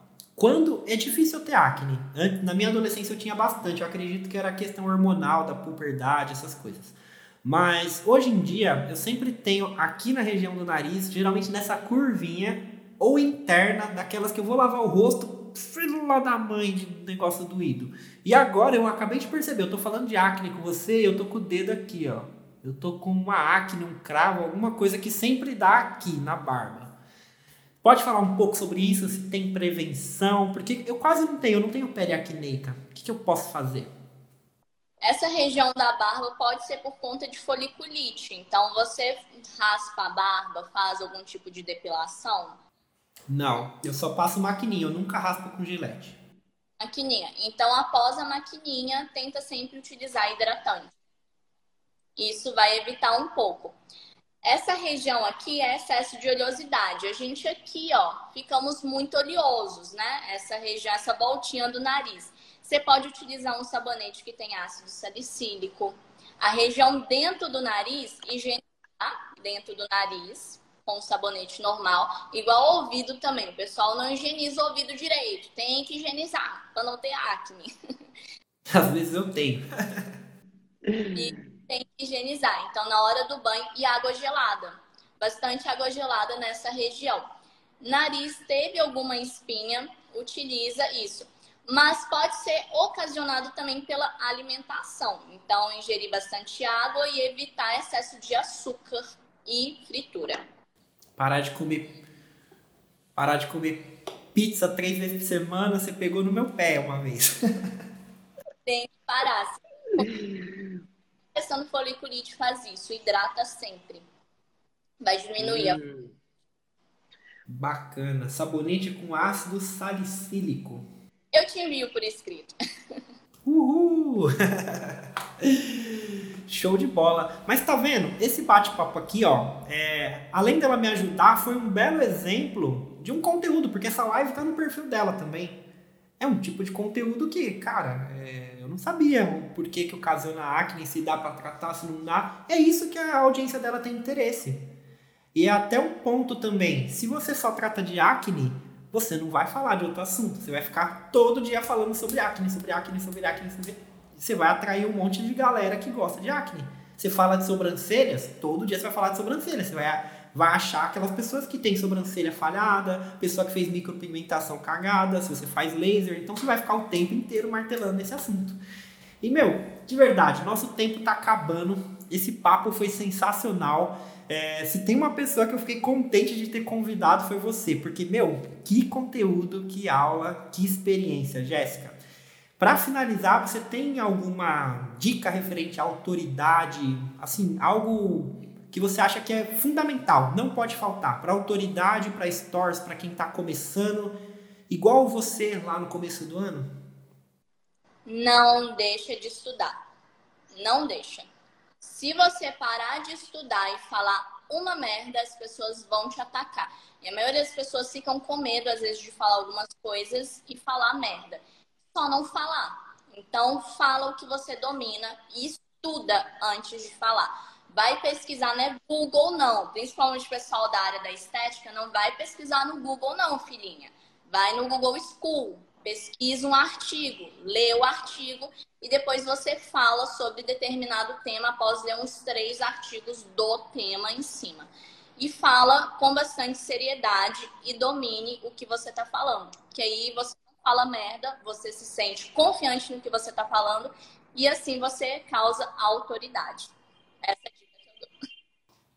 Quando é difícil ter acne. Na minha adolescência eu tinha bastante. Eu acredito que era questão hormonal, da puberdade, essas coisas. Mas hoje em dia eu sempre tenho aqui na região do nariz, geralmente nessa curvinha ou interna, daquelas que eu vou lavar o rosto, filho lá da mãe de negócio doído. E agora eu acabei de perceber, eu tô falando de acne com você, eu tô com o dedo aqui, ó. Eu tô com uma acne, um cravo, alguma coisa que sempre dá aqui na barba. Pode falar um pouco sobre isso, se tem prevenção, porque eu quase não tenho, eu não tenho pele acneica. O que, que eu posso fazer? Essa região da barba pode ser por conta de foliculite. Então, você raspa a barba, faz algum tipo de depilação? Não, eu só passo maquininha, eu nunca raspo com gilete. Maquininha. Então, após a maquininha, tenta sempre utilizar hidratante. Isso vai evitar um pouco. Essa região aqui é excesso de oleosidade. A gente aqui, ó, ficamos muito oleosos, né? Essa região, essa voltinha do nariz. Você pode utilizar um sabonete que tem ácido salicílico. A região dentro do nariz, higienizar dentro do nariz com sabonete normal, igual ao ouvido também. O pessoal não higieniza o ouvido direito. Tem que higienizar para não ter acne. Às vezes eu tenho. e tem que higienizar. Então, na hora do banho e água gelada. Bastante água gelada nessa região. Nariz teve alguma espinha, utiliza isso. Mas pode ser ocasionado também pela alimentação. Então, ingerir bastante água e evitar excesso de açúcar e fritura. Parar de comer. Parar de comer pizza três vezes por semana, você pegou no meu pé uma vez. Tem que parar questão do foliculite faz isso, hidrata sempre. Vai diminuir hum, Bacana. Sabonete com ácido salicílico. Eu te envio por escrito. Uhul! Show de bola. Mas tá vendo? Esse bate-papo aqui, ó, é, além dela me ajudar, foi um belo exemplo de um conteúdo, porque essa live tá no perfil dela também é um tipo de conteúdo que, cara, é, eu não sabia o porquê que ocasiona acne, se dá para tratar, se não dá. É isso que a audiência dela tem interesse. E é até um ponto também, se você só trata de acne, você não vai falar de outro assunto. Você vai ficar todo dia falando sobre acne, sobre acne, sobre acne, sobre... Você vai atrair um monte de galera que gosta de acne. Você fala de sobrancelhas, todo dia você vai falar de sobrancelhas. Você vai vai achar aquelas pessoas que têm sobrancelha falhada, pessoa que fez micropigmentação cagada, se você faz laser, então você vai ficar o tempo inteiro martelando esse assunto. E meu, de verdade, nosso tempo tá acabando. Esse papo foi sensacional. É, se tem uma pessoa que eu fiquei contente de ter convidado foi você, porque, meu, que conteúdo, que aula, que experiência, Jéssica. Para finalizar, você tem alguma dica referente à autoridade, assim, algo que você acha que é fundamental, não pode faltar para autoridade, para stores, para quem está começando, igual você lá no começo do ano? Não deixa de estudar. Não deixa. Se você parar de estudar e falar uma merda, as pessoas vão te atacar. E a maioria das pessoas ficam com medo, às vezes, de falar algumas coisas e falar merda. Só não falar. Então, fala o que você domina e estuda antes de falar. Vai pesquisar, não é Google, não. Principalmente o pessoal da área da estética, não vai pesquisar no Google, não, filhinha. Vai no Google School pesquisa um artigo, lê o artigo e depois você fala sobre determinado tema após ler uns três artigos do tema em cima. E fala com bastante seriedade e domine o que você está falando. Que aí você não fala merda, você se sente confiante no que você está falando e assim você causa autoridade. Essa é a dica que eu dou.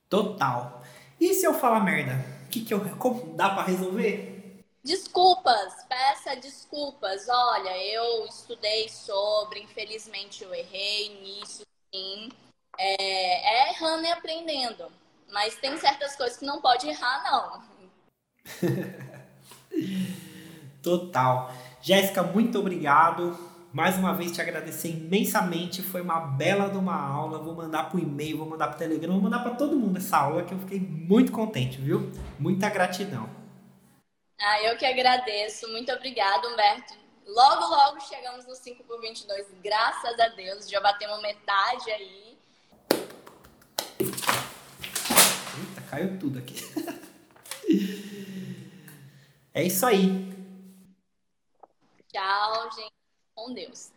Total. E se eu falar merda? O que, que eu. Como dá para resolver? Desculpas, peça desculpas. Olha, eu estudei sobre, infelizmente eu errei nisso, sim. É, é errando e aprendendo. Mas tem certas coisas que não pode errar, não. Total. Jéssica, muito obrigado. Mais uma vez te agradecer imensamente. Foi uma bela de uma aula. Vou mandar pro e-mail, vou mandar pro Telegram, vou mandar para todo mundo essa aula que eu fiquei muito contente, viu? Muita gratidão. Ah, eu que agradeço. Muito obrigada, Humberto. Logo, logo chegamos no 5 por 22. Graças a Deus. Já batemos metade aí. Eita, caiu tudo aqui. é isso aí. Tchau, gente. Com Deus.